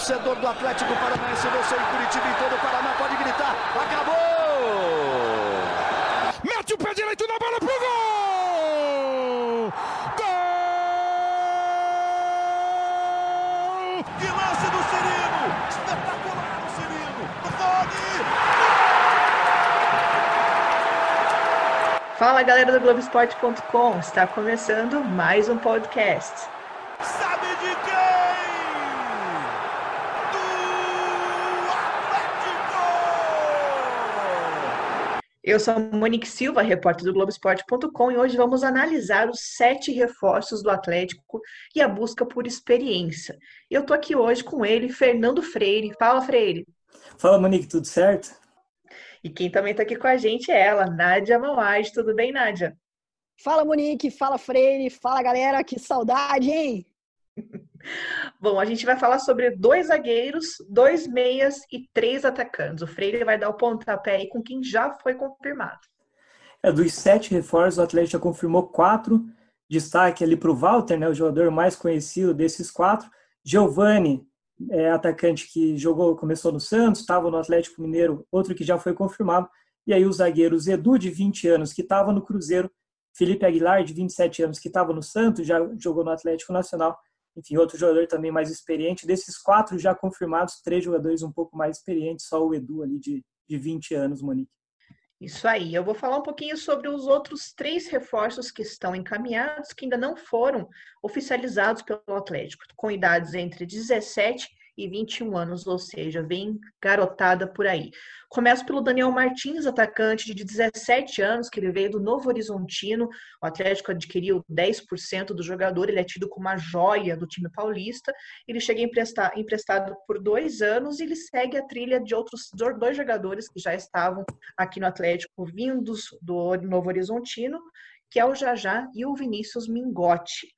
torcedor do Atlético Paranaense, você em Curitiba e todo o Paraná pode gritar: acabou! Mete o pé direito na bola pro gol! Gol! Que lance do Cirino! Espetacular o Cirino! Fala galera do Globoesporte.com, está começando mais um podcast. Sabe de quem? Do Atlético! Eu sou a Monique Silva, repórter do Globoesporte.com, e hoje vamos analisar os sete reforços do Atlético e a busca por experiência. Eu tô aqui hoje com ele, Fernando Freire. Fala, Freire. Fala, Monique, tudo certo? E quem também tá aqui com a gente é ela, Nádia Mauad. Tudo bem, Nádia? Fala, Monique. Fala, Freire. Fala, galera. Que saudade, hein? Bom, a gente vai falar sobre dois zagueiros, dois meias e três atacantes. O Freire vai dar o pontapé aí com quem já foi confirmado. É, dos sete reforços, o Atlético já confirmou quatro. Destaque ali para o Walter, né, o jogador mais conhecido desses quatro. Giovani, é, atacante que jogou, começou no Santos, estava no Atlético Mineiro, outro que já foi confirmado. E aí os zagueiros Edu, de 20 anos, que estava no Cruzeiro, Felipe Aguilar, de 27 anos, que estava no Santos, já jogou no Atlético Nacional, enfim, outro jogador também mais experiente. Desses quatro já confirmados, três jogadores um pouco mais experientes, só o Edu ali de, de 20 anos, Monique. Isso aí, eu vou falar um pouquinho sobre os outros três reforços que estão encaminhados, que ainda não foram oficializados pelo Atlético, com idades entre 17 e 21 anos, ou seja, vem garotada por aí. Começo pelo Daniel Martins, atacante de 17 anos, que ele veio do Novo Horizontino. O Atlético adquiriu 10% do jogador, ele é tido como uma joia do time paulista. Ele chega emprestar, emprestado por dois anos e ele segue a trilha de outros dois jogadores que já estavam aqui no Atlético, vindos do Novo Horizontino, que é o Jajá e o Vinícius Mingotti.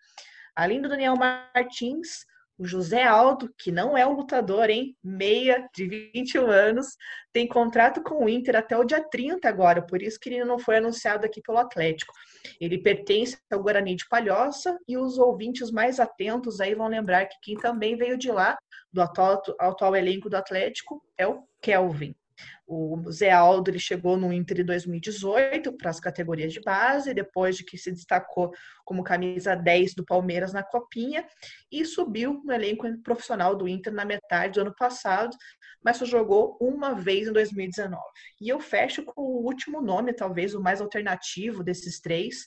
Além do Daniel Martins, o José Aldo, que não é um lutador, hein? Meia de 21 anos, tem contrato com o Inter até o dia 30 agora, por isso que ele não foi anunciado aqui pelo Atlético. Ele pertence ao Guarani de Palhoça e os ouvintes mais atentos aí vão lembrar que quem também veio de lá, do atual, atual elenco do Atlético, é o Kelvin. O Zé Aldo ele chegou no Inter em 2018 para as categorias de base, depois de que se destacou como camisa 10 do Palmeiras na Copinha e subiu no elenco profissional do Inter na metade do ano passado, mas só jogou uma vez em 2019. E eu fecho com o último nome, talvez o mais alternativo desses três,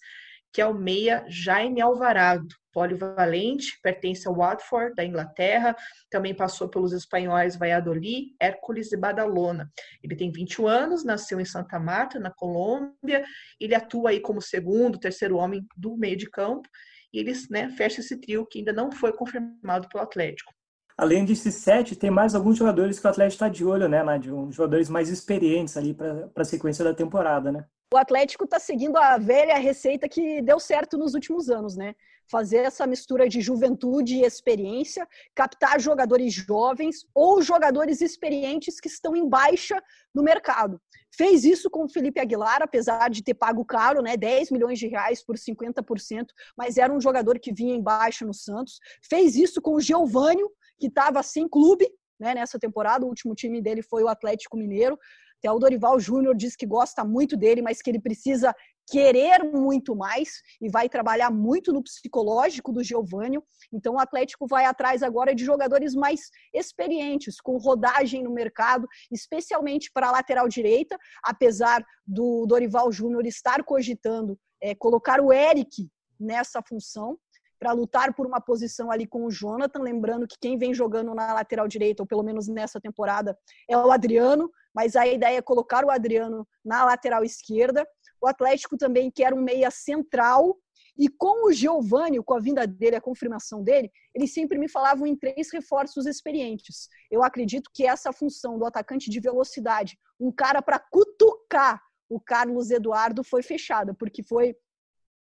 que é o meia Jaime Alvarado, polivalente, pertence ao Watford, da Inglaterra, também passou pelos espanhóis Valladolid, Hércules e Badalona. Ele tem 21 anos, nasceu em Santa Marta, na Colômbia, ele atua aí como segundo, terceiro homem do meio de campo, e eles né, fecham esse trio que ainda não foi confirmado pelo Atlético. Além desses sete, tem mais alguns jogadores que o Atlético está de olho, né, Nádia? Jogadores mais experientes ali para a sequência da temporada, né? O Atlético está seguindo a velha receita que deu certo nos últimos anos, né? Fazer essa mistura de juventude e experiência, captar jogadores jovens ou jogadores experientes que estão em baixa no mercado. Fez isso com o Felipe Aguilar, apesar de ter pago caro, né, 10 milhões de reais por 50%, mas era um jogador que vinha em baixa no Santos. Fez isso com o Geovânio, que estava sem clube né, nessa temporada. O último time dele foi o Atlético Mineiro. Até o Dorival Júnior diz que gosta muito dele, mas que ele precisa querer muito mais e vai trabalhar muito no psicológico do Giovânio. Então o Atlético vai atrás agora de jogadores mais experientes, com rodagem no mercado, especialmente para a lateral direita, apesar do Dorival Júnior estar cogitando é, colocar o Eric nessa função para lutar por uma posição ali com o Jonathan, lembrando que quem vem jogando na lateral direita, ou pelo menos nessa temporada, é o Adriano, mas a ideia é colocar o Adriano na lateral esquerda. O Atlético também quer um meia central, e com o Giovani, com a vinda dele, a confirmação dele, eles sempre me falavam em três reforços experientes. Eu acredito que essa função do atacante de velocidade, um cara para cutucar o Carlos Eduardo, foi fechada, porque foi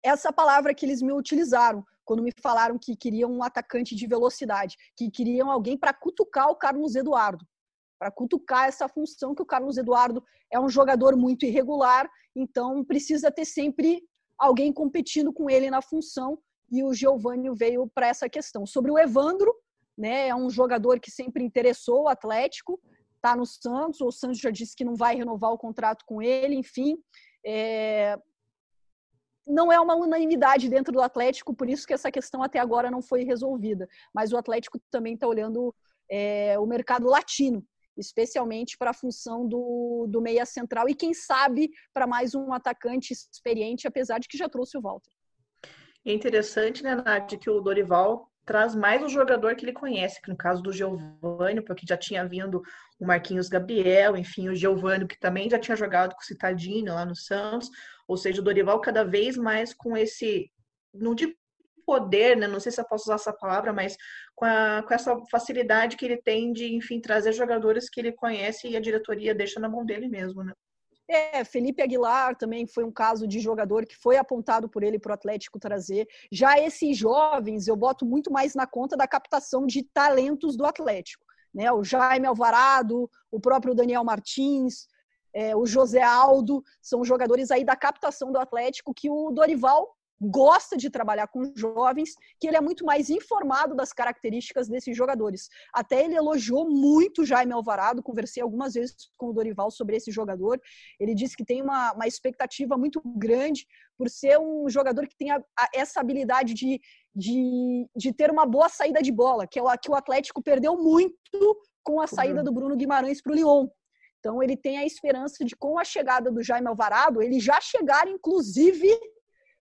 essa palavra que eles me utilizaram quando me falaram que queriam um atacante de velocidade, que queriam alguém para cutucar o Carlos Eduardo, para cutucar essa função que o Carlos Eduardo é um jogador muito irregular, então precisa ter sempre alguém competindo com ele na função e o Giovanni veio para essa questão. Sobre o Evandro, né? É um jogador que sempre interessou o Atlético, tá no Santos, o Santos já disse que não vai renovar o contrato com ele, enfim. É... Não é uma unanimidade dentro do Atlético, por isso que essa questão até agora não foi resolvida. Mas o Atlético também está olhando é, o mercado latino, especialmente para a função do, do meia central e quem sabe para mais um atacante experiente, apesar de que já trouxe o Walter. É interessante, né, Nath, que o Dorival traz mais o jogador que ele conhece, que no caso do Giovanni, porque já tinha vindo o Marquinhos Gabriel, enfim, o Giovanni, que também já tinha jogado com o Citadino lá no Santos, ou seja, o Dorival cada vez mais com esse, não digo poder, né, não sei se eu posso usar essa palavra, mas com, a, com essa facilidade que ele tem de, enfim, trazer jogadores que ele conhece e a diretoria deixa na mão dele mesmo, né? É, Felipe Aguilar também foi um caso de jogador que foi apontado por ele para o Atlético trazer. Já esses jovens, eu boto muito mais na conta da captação de talentos do Atlético. Né? O Jaime Alvarado, o próprio Daniel Martins, é, o José Aldo, são jogadores aí da captação do Atlético que o Dorival gosta de trabalhar com jovens, que ele é muito mais informado das características desses jogadores. Até ele elogiou muito Jaime Alvarado, conversei algumas vezes com o Dorival sobre esse jogador. Ele disse que tem uma, uma expectativa muito grande por ser um jogador que tem a, a, essa habilidade de, de, de ter uma boa saída de bola, que é o que o Atlético perdeu muito com a saída do Bruno Guimarães para o Lyon. Então ele tem a esperança de, com a chegada do Jaime Alvarado, ele já chegar, inclusive,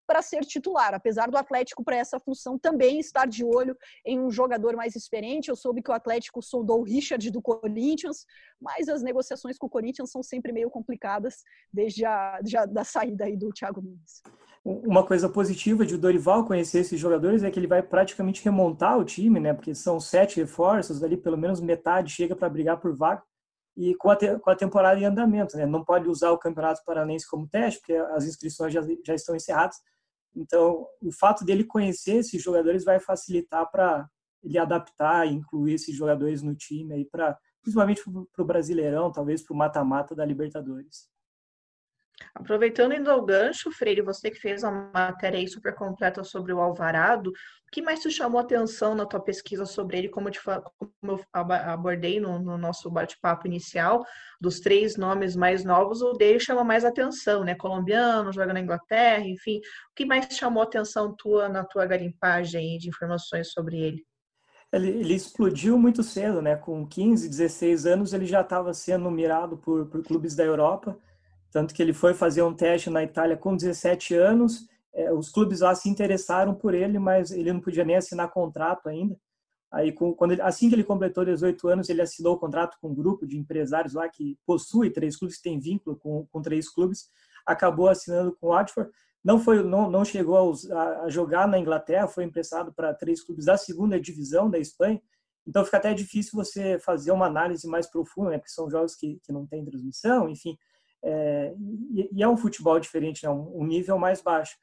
para ser titular, apesar do Atlético para essa função também estar de olho em um jogador mais experiente. Eu soube que o Atlético soldou o Richard do Corinthians, mas as negociações com o Corinthians são sempre meio complicadas desde a já, da saída aí do Thiago Nunes. Uma coisa positiva de o Dorival conhecer esses jogadores é que ele vai praticamente remontar o time, né? Porque são sete reforços, ali pelo menos metade chega para brigar por vaga e com a, com a temporada em andamento, né? Não pode usar o Campeonato Paranense como teste, porque as inscrições já, já estão encerradas, então, o fato dele conhecer esses jogadores vai facilitar para ele adaptar e incluir esses jogadores no time aí para principalmente para o Brasileirão, talvez para o mata-mata da Libertadores. Aproveitando indo ao gancho, Freire, você que fez uma matéria aí super completa sobre o Alvarado, o que mais te chamou atenção na tua pesquisa sobre ele, como te, como eu abordei no, no nosso bate-papo inicial, dos três nomes mais novos, o dele chama mais atenção, né? Colombiano, joga na Inglaterra, enfim. O que mais te chamou atenção tua na tua garimpagem de informações sobre ele? Ele, ele, explodiu muito cedo, né? Com 15, 16 anos, ele já estava sendo mirado por, por clubes da Europa tanto que ele foi fazer um teste na Itália com 17 anos. É, os clubes lá se interessaram por ele, mas ele não podia nem assinar contrato ainda. Aí, com, quando ele, assim que ele completou 18 anos, ele assinou o contrato com um grupo de empresários lá que possui três clubes, tem vínculo com, com três clubes. Acabou assinando com o Watford. Não foi, não, não chegou a, a jogar na Inglaterra, foi emprestado para três clubes da segunda divisão da Espanha. Então fica até difícil você fazer uma análise mais profunda, né? Porque são jogos que, que não tem transmissão, enfim. É, e, e, é um futebol diferente, né? um, um nível mais baixo.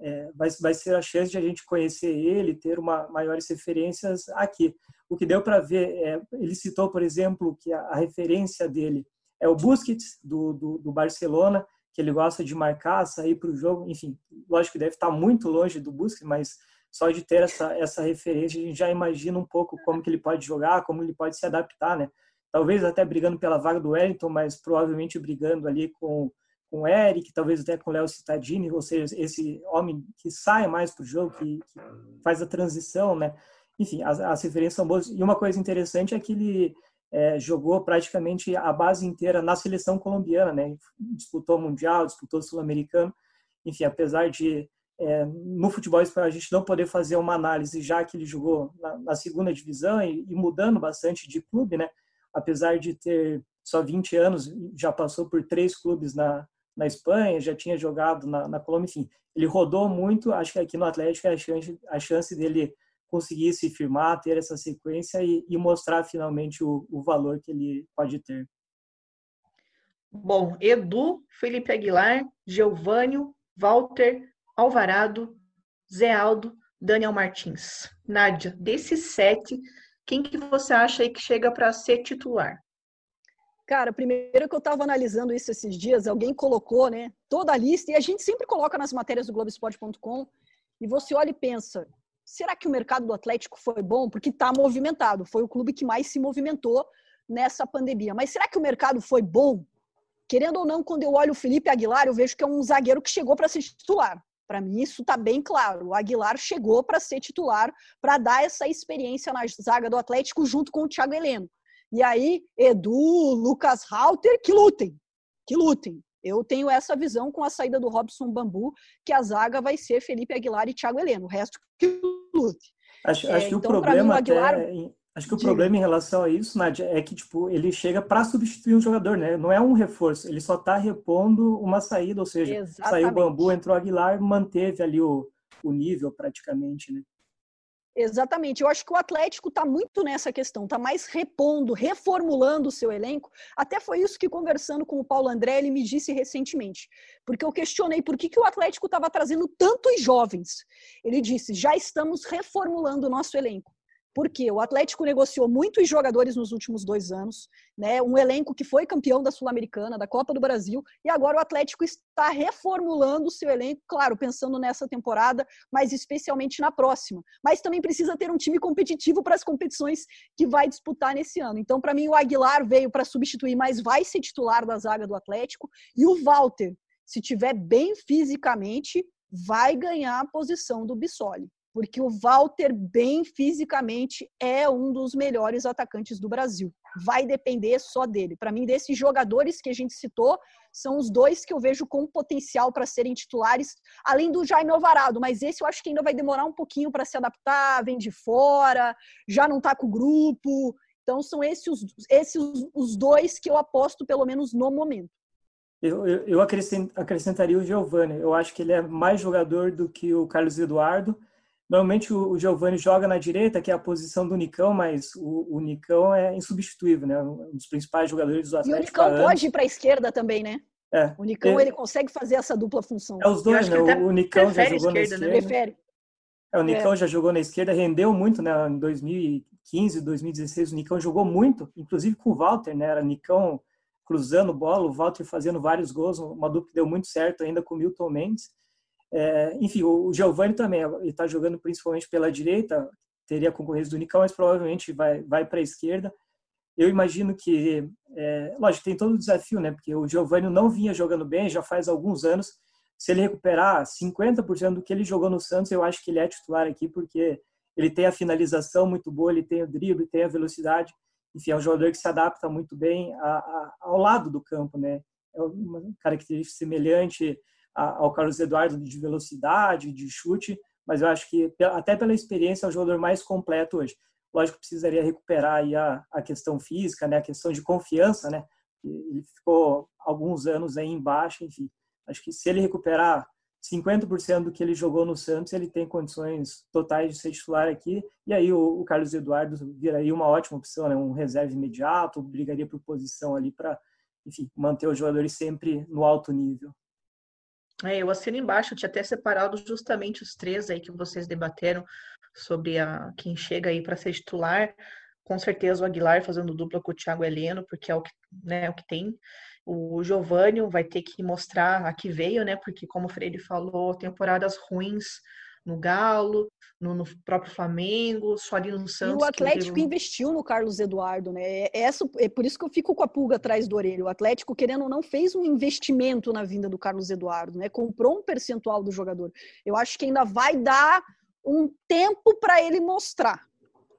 É, vai, vai ser a chance de a gente conhecer ele, ter uma, maiores referências aqui. O que deu para ver, é, ele citou, por exemplo, que a, a, referência dele é o Busquets, do, do, do, Barcelona, que ele gosta de marcar, sair para o jogo, enfim, lógico que deve estar muito longe do Busquets, mas só de ter essa, essa referência, a gente já imagina um pouco como que ele pode jogar, como ele pode se adaptar, né? Talvez até brigando pela vaga do Wellington, mas provavelmente brigando ali com, com o Eric, talvez até com o Léo Cittadini, ou seja, esse homem que sai mais para o jogo, que, que, faz a transição, né? Enfim, as, as, referências são boas. E uma coisa interessante é que ele é, jogou praticamente a base inteira na seleção colombiana, né? Disputou o Mundial, disputou o Sul-Americano. Enfim, apesar de é, no futebol espanhol a gente não poder fazer uma análise, já que ele jogou na, na segunda divisão e, e mudando bastante de clube, né? Apesar de ter só 20 anos, já passou por três clubes na, na Espanha, já tinha jogado na, na Colômbia, enfim, ele rodou muito. Acho que aqui no Atlético é a chance, a chance dele conseguir se firmar, ter essa sequência e, e mostrar finalmente o, o valor que ele pode ter. Bom, Edu, Felipe Aguilar, Geovânio, Walter, Alvarado, Zé Aldo, Daniel Martins. Nádia, desses sete, quem que você acha aí que chega para ser titular? Cara, primeiro que eu estava analisando isso esses dias, alguém colocou, né, toda a lista, e a gente sempre coloca nas matérias do Globoesporte.com, e você olha e pensa, será que o mercado do Atlético foi bom? Porque está movimentado, foi o clube que mais se movimentou nessa pandemia. Mas será que o mercado foi bom? Querendo ou não, quando eu olho o Felipe Aguilar, eu vejo que é um zagueiro que chegou para ser titular. Para mim, isso está bem claro. O Aguilar chegou para ser titular, para dar essa experiência na zaga do Atlético junto com o Thiago Heleno. E aí, Edu, Lucas Halter, que lutem, que lutem. Eu tenho essa visão com a saída do Robson Bambu, que a zaga vai ser Felipe Aguilar e Thiago Heleno. O resto que lute. Acho, acho é, que então, o problema mim, o Aguilar... até, Acho que o problema em relação a isso, Nadia, é que tipo, ele chega para substituir um jogador, né? Não é um reforço, ele só está repondo uma saída, ou seja, Exatamente. saiu o Bambu, entrou o Aguilar, manteve ali o, o nível praticamente, né? Exatamente. Eu acho que o Atlético está muito nessa questão, está mais repondo, reformulando o seu elenco. Até foi isso que, conversando com o Paulo André, ele me disse recentemente. Porque eu questionei por que, que o Atlético estava trazendo tantos jovens. Ele disse: já estamos reformulando o nosso elenco. Porque o Atlético negociou muitos jogadores nos últimos dois anos, né? Um elenco que foi campeão da Sul-Americana, da Copa do Brasil, e agora o Atlético está reformulando o seu elenco, claro, pensando nessa temporada, mas especialmente na próxima. Mas também precisa ter um time competitivo para as competições que vai disputar nesse ano. Então, para mim, o Aguilar veio para substituir, mas vai ser titular da zaga do Atlético, e o Walter, se tiver bem fisicamente, vai ganhar a posição do Bissoli porque o Walter, bem fisicamente, é um dos melhores atacantes do Brasil. Vai depender só dele. Para mim, desses jogadores que a gente citou, são os dois que eu vejo com potencial para serem titulares, além do Jaime Alvarado. Mas esse eu acho que ainda vai demorar um pouquinho para se adaptar, vem de fora, já não está com o grupo. Então, são esses, esses os dois que eu aposto, pelo menos no momento. Eu, eu, eu acrescentaria o Giovanni. Eu acho que ele é mais jogador do que o Carlos Eduardo Normalmente o Giovani joga na direita, que é a posição do Nicão, mas o, o Nicão é insubstituível, né? Um dos principais jogadores do Atlético. E o Nicão pode ir para a esquerda também, né? É. O Nicão é, ele consegue fazer essa dupla função. É os dois, né? O, o Nicão já jogou esquerda, na esquerda. Né? É, o Nicão é. já jogou na esquerda, rendeu muito, né? Em 2015, 2016, o Nicão jogou muito, inclusive com o Walter, né? Era Nicão cruzando bola, o Walter fazendo vários gols, uma dupla que deu muito certo ainda com o Milton Mendes. É, enfim, o Giovani também está jogando principalmente pela direita, teria concorrência do Nicão, mas provavelmente vai, vai para a esquerda. Eu imagino que, é, lógico, tem todo o desafio, né? Porque o Giovani não vinha jogando bem já faz alguns anos. Se ele recuperar 50% do que ele jogou no Santos, eu acho que ele é titular aqui, porque ele tem a finalização muito boa, ele tem o drible, tem a velocidade. Enfim, é um jogador que se adapta muito bem a, a, ao lado do campo, né? É uma característica semelhante ao Carlos Eduardo de velocidade, de chute, mas eu acho que até pela experiência é o jogador mais completo hoje. Lógico precisaria recuperar a, a questão física, né, a questão de confiança, né? Ele ficou alguns anos aí embaixo, enfim. Acho que se ele recuperar 50% do que ele jogou no Santos, ele tem condições totais de ser titular aqui. E aí o, o Carlos Eduardo viraria uma ótima opção, né? um reserva imediato, brigaria por posição ali para, enfim, manter os jogadores sempre no alto nível. É, eu assino embaixo, eu tinha até separado justamente os três aí que vocês debateram sobre a, quem chega aí para ser titular. Com certeza o Aguilar fazendo dupla com o Thiago Heleno, porque é o que, né, o que tem. O Giovanni vai ter que mostrar a que veio, né? Porque, como o Freire falou, temporadas ruins no Galo, no, no, próprio Flamengo, só ali no Santos. E o Atlético investiu no Carlos Eduardo, né? É, essa, é por isso que eu fico com a pulga atrás do orelho. O Atlético, querendo ou não, fez um investimento na vinda do Carlos Eduardo, né? Comprou um percentual do jogador. Eu acho que ainda vai dar um tempo para ele mostrar,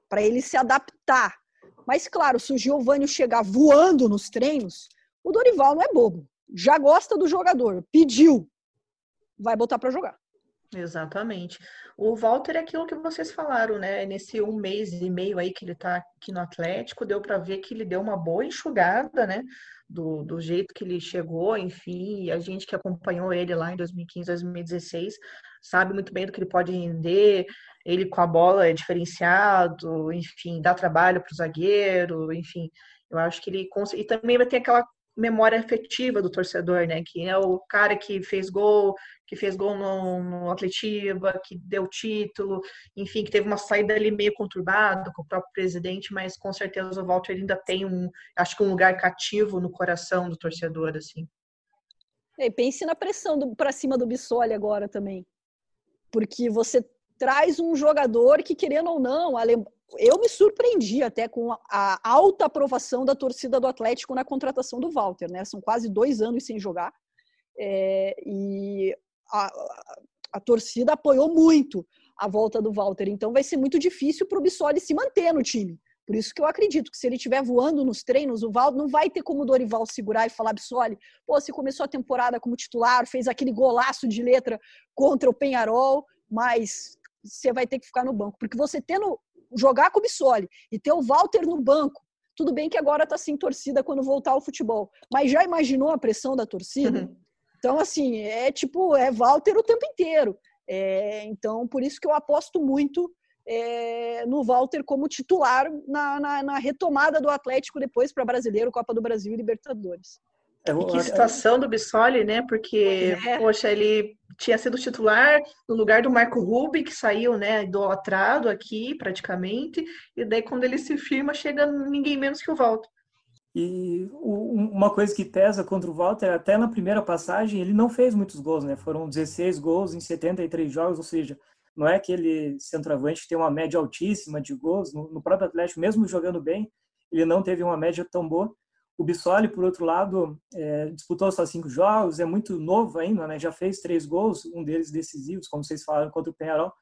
para ele se adaptar. Mas, claro, se o Giovanni chegar voando nos treinos, o Dorival não é bobo. Já gosta do jogador, pediu, vai botar para jogar. Exatamente. O Walter é aquilo que vocês falaram, né? Nesse um mês e meio aí que ele tá aqui no Atlético, deu para ver que ele deu uma boa enxugada, né? Do, do jeito que ele chegou, enfim, e a gente que acompanhou ele lá em 2015, 2016, sabe muito bem do que ele pode render. Ele com a bola é diferenciado, enfim, dá trabalho para o zagueiro, enfim. Eu acho que ele consegue. E também vai ter aquela memória afetiva do torcedor, né? Que é o cara que fez gol, que fez gol no, no Atletiva, que deu título, enfim, que teve uma saída ali meio conturbada com o próprio presidente, mas com certeza o Walter ainda tem um, acho que um lugar cativo no coração do torcedor, assim. E pense na pressão para cima do Bissoli agora também. Porque você traz um jogador que, querendo ou não, eu me surpreendi até com a alta aprovação da torcida do Atlético na contratação do Walter, né? São quase dois anos sem jogar. É, e a, a, torcida apoiou muito a volta do Walter. Então vai ser muito difícil para o Bissoli se manter no time. Por isso que eu acredito que se ele estiver voando nos treinos, o Val não vai ter como o Dorival segurar e falar, Bissoli, pô, você começou a temporada como titular, fez aquele golaço de letra contra o Penharol, mas você vai ter que ficar no banco. Porque você tendo jogar com o Bissoli e ter o Walter no banco, tudo bem que agora tá sem torcida quando voltar ao futebol, mas já imaginou a pressão da torcida? Uhum. Então, assim, é tipo, é Walter o tempo inteiro. É, então, por isso que eu aposto muito é, no Walter como titular na, na, na retomada do Atlético depois para Brasileiro, Copa do Brasil e Libertadores. É, e que situação do Bissoli, né? Porque, é. poxa, ele tinha sido titular no lugar do Marco Rubi, que saiu, né, idolatrado aqui, praticamente, e daí quando ele se firma, chega ninguém menos que o Walter. E uma coisa que pesa contra o Walter, até na primeira passagem, ele não fez muitos gols, né? Foram 16 gols em 73 jogos, ou seja, não é aquele centroavante que tem uma média altíssima de gols. No, próprio Atlético, mesmo jogando bem, ele não teve uma média tão boa. O Bissoli, por outro lado, é, disputou só cinco jogos, é muito novo ainda, né? já fez três gols, um deles decisivos, como vocês falaram, contra o Penharol.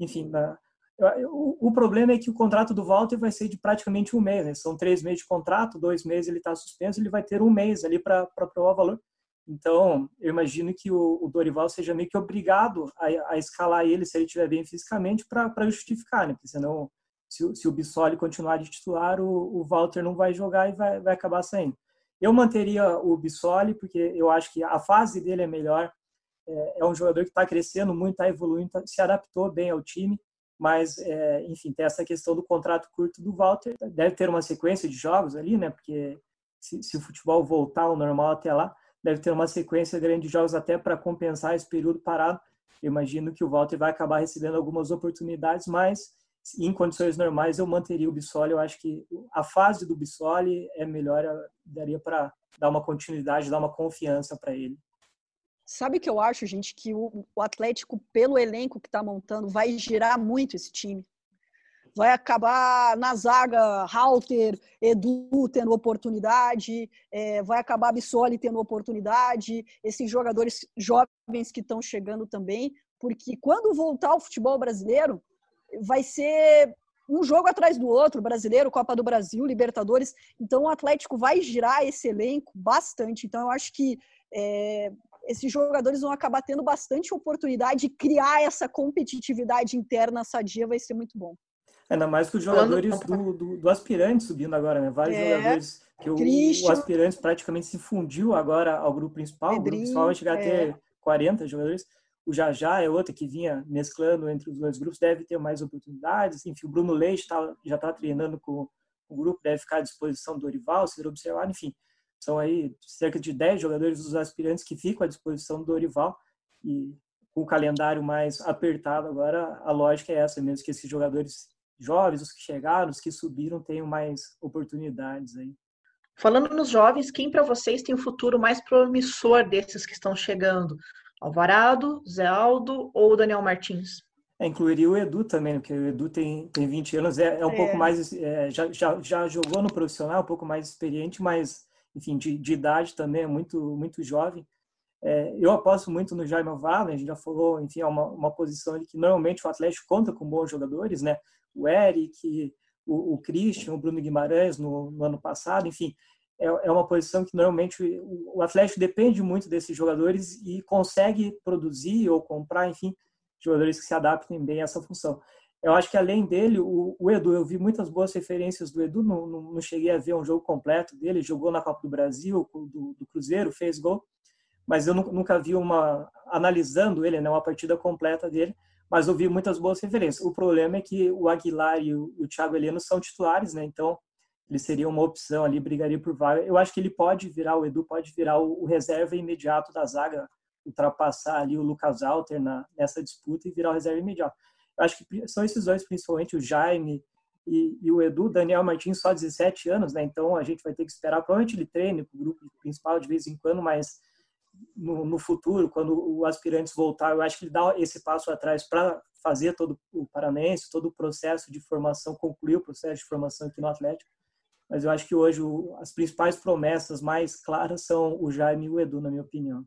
Enfim, na, o, problema é que o contrato do Walter vai ser de praticamente um mês. Né? São três meses de contrato, dois meses ele está suspenso, ele vai ter um mês ali para provar o valor. Então, eu imagino que o, o Dorival seja meio que obrigado a, a, escalar ele, se ele estiver bem fisicamente, para justificar, né? Porque senão, se, se o Bissoli continuar de titular, o, o Walter não vai jogar e vai, vai acabar saindo. Eu manteria o Bissoli, porque eu acho que a fase dele é melhor. É, é um jogador que está crescendo muito, está evoluindo, tá, se adaptou bem ao time. Mas, é, enfim, tem essa questão do contrato curto do Walter. Deve ter uma sequência de jogos ali, né? Porque se, se o futebol voltar ao normal até lá, deve ter uma sequência grande de jogos até para compensar esse período parado. Eu imagino que o Walter vai acabar recebendo algumas oportunidades, mas em condições normais eu manteria o Bissoli. Eu acho que a fase do Bissoli é melhor, daria para dar uma continuidade, dar uma confiança para ele. Sabe que eu acho, gente, que o, Atlético, pelo elenco que está montando, vai girar muito esse time vai acabar na zaga Halter, Edu tendo oportunidade, é, vai acabar Bissoli tendo oportunidade, esses jogadores jovens que estão chegando também, porque quando voltar ao futebol brasileiro, vai ser um jogo atrás do outro, brasileiro, Copa do Brasil, Libertadores. Então o Atlético vai girar esse elenco bastante. Então eu acho que é, esses jogadores vão acabar tendo bastante oportunidade de criar essa competitividade interna sadia, vai ser muito bom. Ainda mais que os jogadores do, do, do aspirante subindo agora, né? Vários é, jogadores que o, o, aspirante praticamente se fundiu agora ao grupo principal. Pedrinho, o grupo principal vai chegar é. a ter 40 jogadores. O Jajá é outro que vinha mesclando entre os dois grupos, deve ter mais oportunidades. Enfim, o Bruno Leite tá, já está treinando com o grupo, deve ficar à disposição do Dorival, ser observado. Enfim, são aí cerca de 10 jogadores dos aspirantes que ficam à disposição do Dorival. E com o calendário mais apertado agora, a lógica é essa mesmo, que esses jogadores jovens, os que chegaram, os que subiram, tenham mais oportunidades aí. Falando nos jovens, quem para vocês tem o futuro mais promissor desses que estão chegando? Alvarado, Zé Aldo ou Daniel Martins? É, incluiria o Edu também, porque o Edu tem, tem 20 anos, é, é um é. pouco mais, é, já, já, já jogou no profissional, um pouco mais experiente, mas, enfim, de, de idade também é muito, muito jovem. É, eu aposto muito no Jaime Alvarado, a gente já falou, enfim, é uma, uma posição que normalmente o Atlético conta com bons jogadores, né? o Eric, o, o Christian, o Bruno Guimarães no, no ano passado, enfim, é, é, uma posição que normalmente o, o Atlético depende muito desses jogadores e consegue produzir ou comprar, enfim, jogadores que se adaptem bem a essa função. Eu acho que além dele, o, o Edu, eu vi muitas boas referências do Edu, não, não, não, cheguei a ver um jogo completo dele, jogou na Copa do Brasil, do, do Cruzeiro, fez gol, mas eu nunca vi uma, analisando ele, né, uma partida completa dele, mas ouvi muitas boas referências. O problema é que o Aguilar e o, o Thiago Heleno são titulares, né? Então, ele seria uma opção ali, brigaria por vaga. Eu acho que ele pode virar, o Edu pode virar o, o reserva imediato da zaga, ultrapassar ali o Lucas Alter na, nessa disputa e virar o reserva imediato. Acho que são esses dois, principalmente o Jaime e, e, o Edu, Daniel Martins, só 17 anos, né? Então a gente vai ter que esperar. Provavelmente ele treine para o grupo principal de vez em quando, mas no, no, futuro, quando o aspirantes voltar, eu acho que ele dá esse passo atrás para fazer todo o Paranense, todo o processo de formação, concluir o processo de formação aqui no Atlético. Mas eu acho que hoje o, as principais promessas mais claras são o Jaime e o Edu, na minha opinião.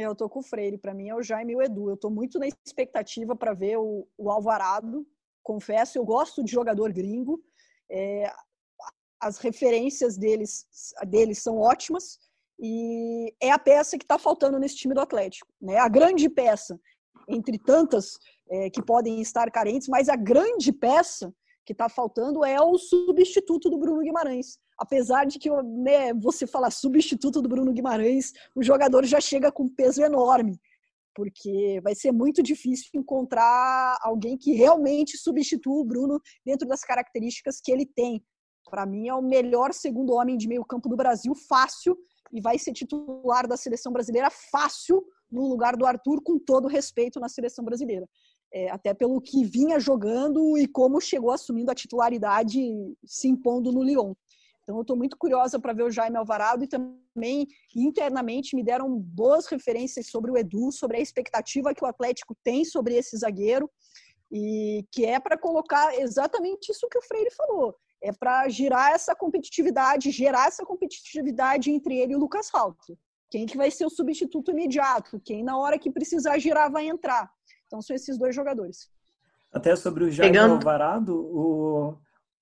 Eu tô com o Freire, para mim é o Jaime e o Edu. Eu tô muito na expectativa para ver o, o, Alvarado. Confesso, eu gosto de jogador gringo. É, as referências deles, deles são ótimas e é a peça que está faltando nesse time do Atlético. Né? A grande peça, entre tantas é, que podem estar carentes, mas a grande peça que está faltando é o substituto do Bruno Guimarães. Apesar de que né, você falar substituto do Bruno Guimarães, o jogador já chega com peso enorme, porque vai ser muito difícil encontrar alguém que realmente substitua o Bruno dentro das características que ele tem. Para mim, é o melhor segundo homem de meio campo do Brasil, fácil, e vai ser titular da seleção brasileira fácil no lugar do Arthur, com todo respeito na seleção brasileira é, até pelo que vinha jogando e como chegou assumindo a titularidade, se impondo no Lyon. Então, eu estou muito curiosa para ver o Jaime Alvarado e também internamente me deram boas referências sobre o Edu, sobre a expectativa que o Atlético tem sobre esse zagueiro e que é para colocar exatamente isso que o Freire falou. É para girar essa competitividade, gerar essa competitividade entre ele e o Lucas Halter. Quem que vai ser o substituto imediato? Quem na hora que precisar girar vai entrar? Então são esses dois jogadores. Até sobre o Jair Pegando... Alvarado, o,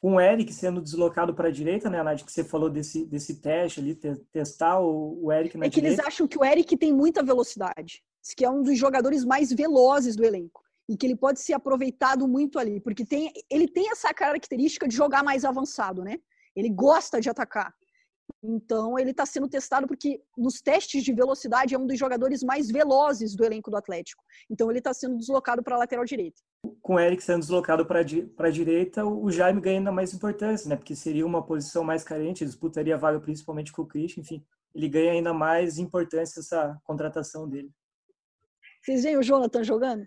com o Eric sendo deslocado para a direita, né, Nath, que você falou desse, desse teste ali, testar o, o Eric na é direita. É que eles acham que o Eric tem muita velocidade, que é um dos jogadores mais velozes do elenco e que ele pode ser aproveitado muito ali, porque tem, ele tem essa característica de jogar mais avançado, né? Ele gosta de atacar. Então, ele está sendo testado porque nos testes de velocidade é um dos jogadores mais velozes do elenco do Atlético. Então, ele está sendo deslocado para a lateral direita. Com o Eric sendo deslocado para a direita, o Jaime ganha ainda mais importância, né? Porque seria uma posição mais carente, disputaria vaga principalmente com o Christian, enfim. Ele ganha ainda mais importância essa contratação dele. Vocês veem o Jonathan jogando?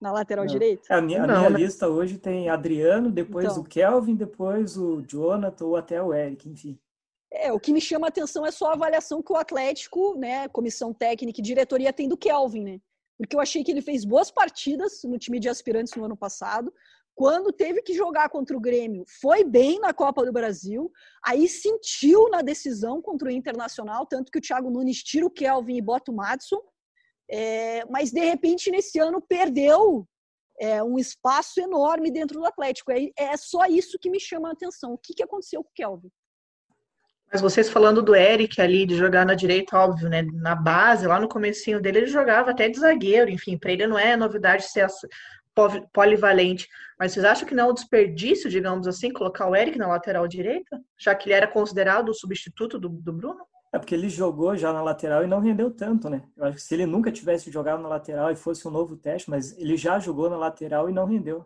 Na lateral Não. direita? É, a minha, Não, a minha né? lista hoje tem Adriano, depois então. o Kelvin, depois o Jonathan ou até o Eric, enfim. É, o que me chama a atenção é só a avaliação que o Atlético, né, comissão técnica e diretoria tem do Kelvin, né? Porque eu achei que ele fez boas partidas no time de aspirantes no ano passado. Quando teve que jogar contra o Grêmio, foi bem na Copa do Brasil. Aí sentiu na decisão contra o Internacional, tanto que o Thiago Nunes tira o Kelvin e bota o Madison. É, mas de repente nesse ano perdeu é, um espaço enorme dentro do Atlético. É, é só isso que me chama a atenção. O que, que aconteceu com o Kelvin? Mas vocês falando do Eric ali, de jogar na direita, óbvio, né? Na base, lá no comecinho dele, ele jogava até de zagueiro, enfim, para ele não é novidade ser polivalente. Mas vocês acham que não é um desperdício, digamos assim, colocar o Eric na lateral direita? Já que ele era considerado o substituto do, do Bruno? É porque ele jogou já na lateral e não rendeu tanto, né? Eu acho que se ele nunca tivesse jogado na lateral e fosse um novo teste, mas ele já jogou na lateral e não rendeu.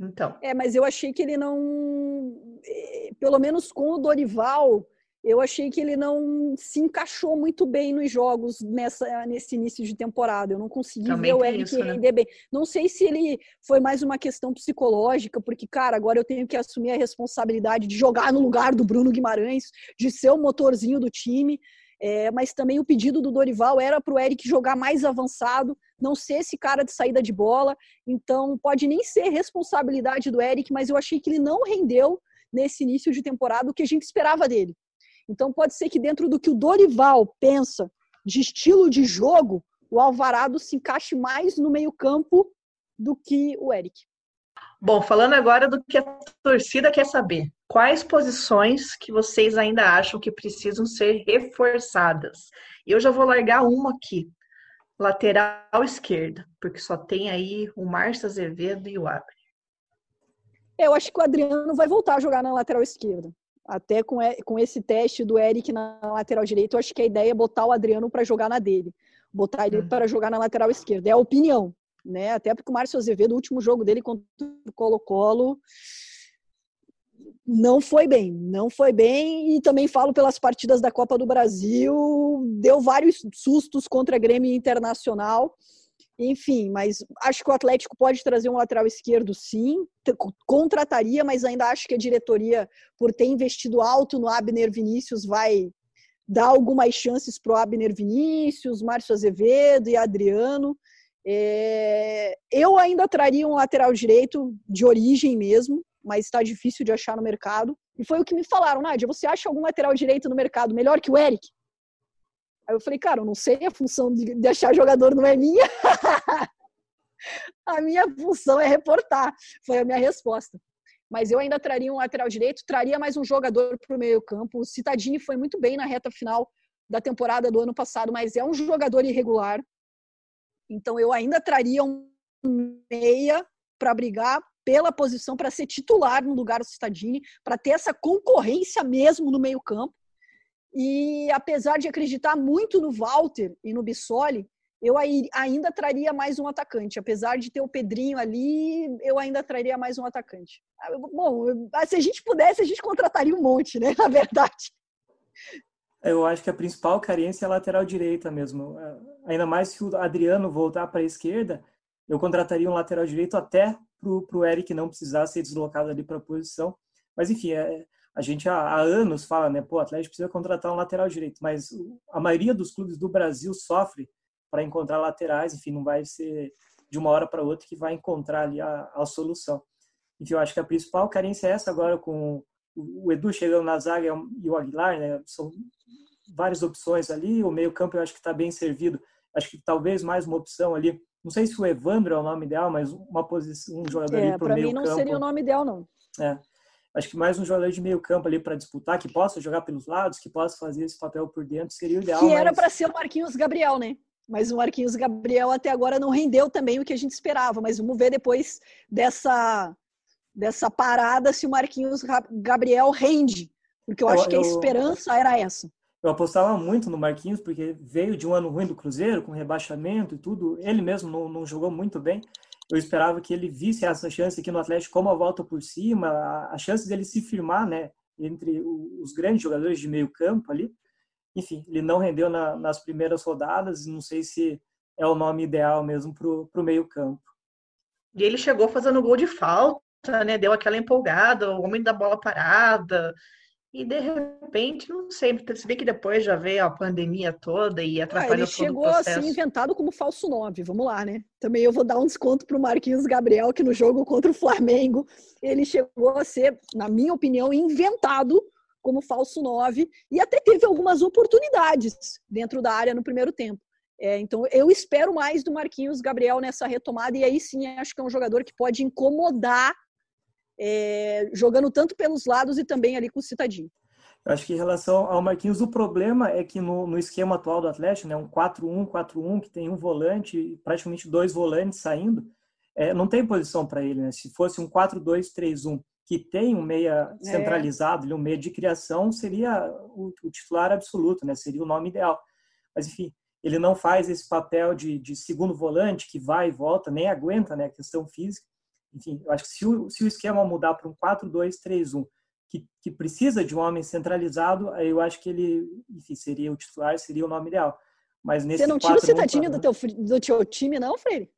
Então. É, mas eu achei que ele não. Eh, pelo menos com o Dorival, eu achei que ele não se encaixou muito bem nos jogos nessa, nesse início de temporada. Eu não consegui Também ver o Eric isso, né? render bem. Não sei se ele foi mais uma questão psicológica, porque, cara, agora eu tenho que assumir a responsabilidade de jogar no lugar do Bruno Guimarães, de ser o motorzinho do time. É, mas também o pedido do Dorival era para o Eric jogar mais avançado, não ser esse cara de saída de bola. Então, pode nem ser responsabilidade do Eric, mas eu achei que ele não rendeu nesse início de temporada o que a gente esperava dele. Então pode ser que dentro do que o Dorival pensa de estilo de jogo, o Alvarado se encaixe mais no meio-campo do que o Eric. Bom, falando agora do que a torcida quer saber, quais posições que vocês ainda acham que precisam ser reforçadas? Eu já vou largar uma aqui, lateral esquerda, porque só tem aí o Márcio Azevedo e o Abre. Eu acho que o Adriano vai voltar a jogar na lateral esquerda. Até com, com esse teste do Eric na lateral direita, eu acho que a ideia é botar o Adriano para jogar na dele. Botar ele uhum. para jogar na lateral esquerda. É a opinião, né? Até porque o Márcio Azevedo, o último jogo dele contra o Colo-Colo, não foi bem, não foi bem, e também falo pelas partidas da Copa do Brasil, deu vários sustos contra a Grêmio Internacional, enfim, mas acho que o Atlético pode trazer um lateral esquerdo, sim. Contrataria, mas ainda acho que a diretoria, por ter investido alto no Abner Vinícius, vai dar algumas chances para o Abner Vinícius, Márcio Azevedo e Adriano. É, eu ainda traria um lateral direito de origem mesmo, mas está difícil de achar no mercado. E foi o que me falaram, Nádia, você acha algum lateral direito no mercado melhor que o Eric? Aí eu falei, cara, eu não sei, a função de, de achar jogador não é minha. a minha função é reportar, foi a minha resposta. Mas eu ainda traria um lateral direito, traria mais um jogador para o meio campo. O Citadini foi muito bem na reta final da temporada do ano passado, mas é um jogador irregular. Então eu ainda traria um meia para brigar pela posição, para ser titular no lugar do Citadini, para ter essa concorrência mesmo no meio campo. E apesar de acreditar muito no Walter e no Bissoli, eu ainda traria mais um atacante. Apesar de ter o Pedrinho ali, eu ainda traria mais um atacante. Ah, bom, se a gente pudesse, a gente contrataria um monte, né? Na verdade. Eu acho que a principal carência é a lateral direita mesmo. É, ainda mais se o Adriano voltar para a esquerda, eu contrataria um lateral direito até para o Eric não precisar ser deslocado ali para a posição. Mas, enfim, é, a gente há, há, anos fala, né? Pô, o Atlético precisa contratar um lateral direito, mas a maioria dos clubes do Brasil sofre para encontrar laterais, enfim, não vai ser de uma hora para outra que vai encontrar ali a, a solução. Enfim, eu acho que a principal carência é essa agora com o Edu chegando na zaga e o Aguilar, né? São várias opções ali. O meio-campo eu acho que está bem servido. Acho que talvez mais uma opção ali. Não sei se o Evandro é o nome ideal, mas uma posição, um jogador é, ali para o meio-campo. Para mim não seria o nome ideal, não. É. Acho que mais um jogador de meio campo ali para disputar, que possa jogar pelos lados, que possa fazer esse papel por dentro, seria o ideal. Que era para ser o Marquinhos Gabriel, né? Mas o Marquinhos Gabriel até agora não rendeu também o que a gente esperava. Mas vamos ver depois dessa, dessa parada se o Marquinhos Gabriel rende. Porque eu, eu acho que a esperança era essa. Eu apostava muito no Marquinhos, porque veio de um ano ruim do Cruzeiro, com rebaixamento e tudo. Ele mesmo não, não jogou muito bem. Eu esperava que ele visse essa chance aqui no Atlético como a volta por cima, a, a chance dele se firmar, né, entre os grandes jogadores de meio campo ali enfim, ele não rendeu na, nas primeiras rodadas, não sei se é o nome ideal mesmo para o meio-campo. E ele chegou fazendo gol de falta, né? Deu aquela empolgada, o homem da bola parada. E de repente, não sei, se bem que depois já veio a pandemia toda e atrapalhou ah, ele chegou assim inventado como falso 9, vamos lá, né? Também eu vou dar um desconto para o Marquinhos Gabriel, que no jogo contra o Flamengo, ele chegou a ser, na minha opinião, inventado como falso 9 e até teve algumas oportunidades dentro da área no primeiro tempo. É, então eu espero mais do Marquinhos Gabriel nessa retomada e aí sim acho que é um jogador que pode incomodar é, jogando tanto pelos lados e também ali com o Citadinho. Eu acho que em relação ao Marquinhos, o problema é que no, no esquema atual do Atlético, né, um 4-1, 4-1, que tem um volante, praticamente dois volantes saindo, é, não tem posição para ele. Né? Se fosse um 4-2-3-1, que tem um meia é. centralizado, é. um meia de criação, seria o, o, titular absoluto, né? Seria o nome ideal. Mas, enfim, ele não faz esse papel de, de segundo volante que vai e volta, nem aguenta, né? A questão física. Enfim, eu acho que se o, se o esquema mudar para um 4-2-3-1, que, que precisa de um homem centralizado, aí eu acho que ele, enfim, seria o titular, seria o nome ideal. Mas nesse Você não tira o Citadinho do teu, do teu time, não, Freire?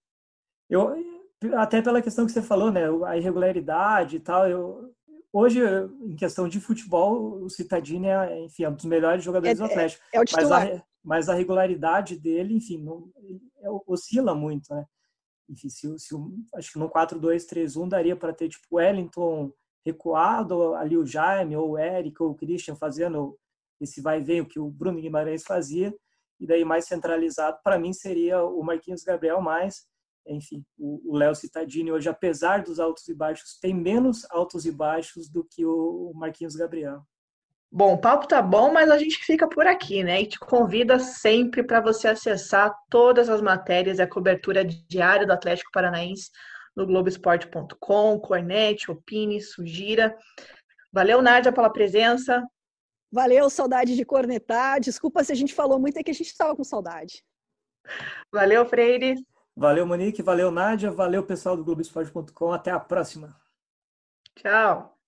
Eu, até pela questão que você falou, né, a irregularidade e tal, eu, hoje, em questão de futebol, o Citadini é, enfim, é um dos melhores jogadores é, do Atlético. É, é o titular. Mas a, mas a regularidade dele, enfim, não, é, oscila muito, né? Enfim, se, se, acho que no 4-2-3-1 daria para ter, tipo, Wellington recuado, ali o Jaime, ou o Eric, ou o Christian fazendo esse vai e vem, o que o Bruno Guimarães fazia, e daí mais centralizado, para mim seria o Marquinhos Gabriel mais, enfim, o Léo Cittadini hoje, apesar dos altos e baixos, tem menos altos e baixos do que o Marquinhos Gabriel. Bom, o papo tá bom, mas a gente fica por aqui, né? E te convida sempre para você acessar todas as matérias e a cobertura diária do Atlético Paranaense no Globoesporte.com, Cornete, Opine, Sugira. Valeu, Nádia, pela presença. Valeu, saudade de cornetar. Desculpa se a gente falou muito, é que a gente estava com saudade. Valeu, Freire. Valeu, Monique. Valeu, Nádia. Valeu, pessoal do Globoesporte.com. Até a próxima. Tchau.